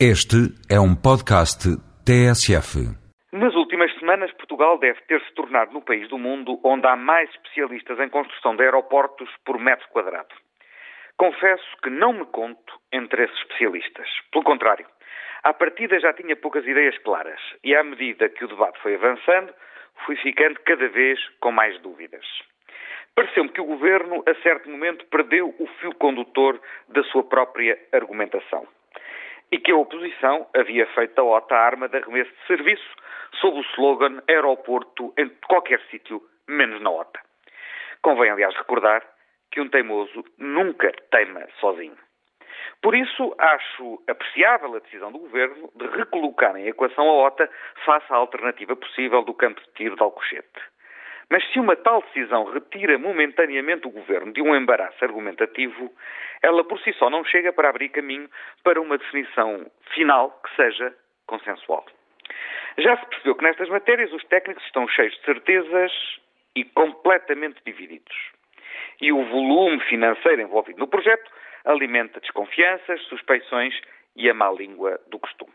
Este é um podcast TSF. Nas últimas semanas, Portugal deve ter se tornado no país do mundo onde há mais especialistas em construção de aeroportos por metro quadrado. Confesso que não me conto entre esses especialistas. Pelo contrário, à partida já tinha poucas ideias claras e, à medida que o debate foi avançando, fui ficando cada vez com mais dúvidas. Pareceu-me que o governo, a certo momento, perdeu o fio condutor da sua própria argumentação e que a oposição havia feito da OTA a arma de arremesso de serviço sob o slogan aeroporto em qualquer sítio, menos na OTA. Convém, aliás, recordar que um teimoso nunca teima sozinho. Por isso, acho apreciável a decisão do Governo de recolocar em equação a OTA face à alternativa possível do campo de tiro de Alcochete. Mas se uma tal decisão retira momentaneamente o governo de um embaraço argumentativo, ela por si só não chega para abrir caminho para uma definição final que seja consensual. Já se percebeu que nestas matérias os técnicos estão cheios de certezas e completamente divididos. E o volume financeiro envolvido no projeto alimenta desconfianças, suspeições e a má língua do costume.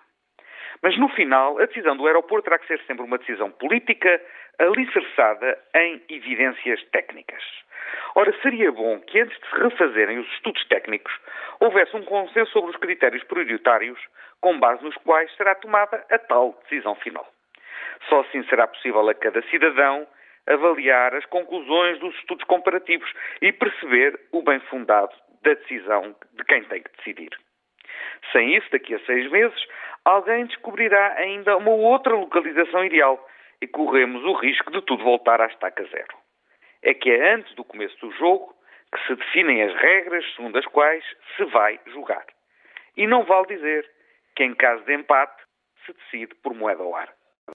Mas no final, a decisão do aeroporto terá que ser sempre uma decisão política alicerçada em evidências técnicas. Ora, seria bom que antes de se refazerem os estudos técnicos, houvesse um consenso sobre os critérios prioritários com base nos quais será tomada a tal decisão final. Só assim será possível a cada cidadão avaliar as conclusões dos estudos comparativos e perceber o bem fundado da decisão de quem tem que decidir. Sem isso, daqui a seis meses, alguém descobrirá ainda uma outra localização ideal e corremos o risco de tudo voltar à estaca zero. É que é antes do começo do jogo que se definem as regras segundo as quais se vai jogar. E não vale dizer que, em caso de empate, se decide por moeda ao ar.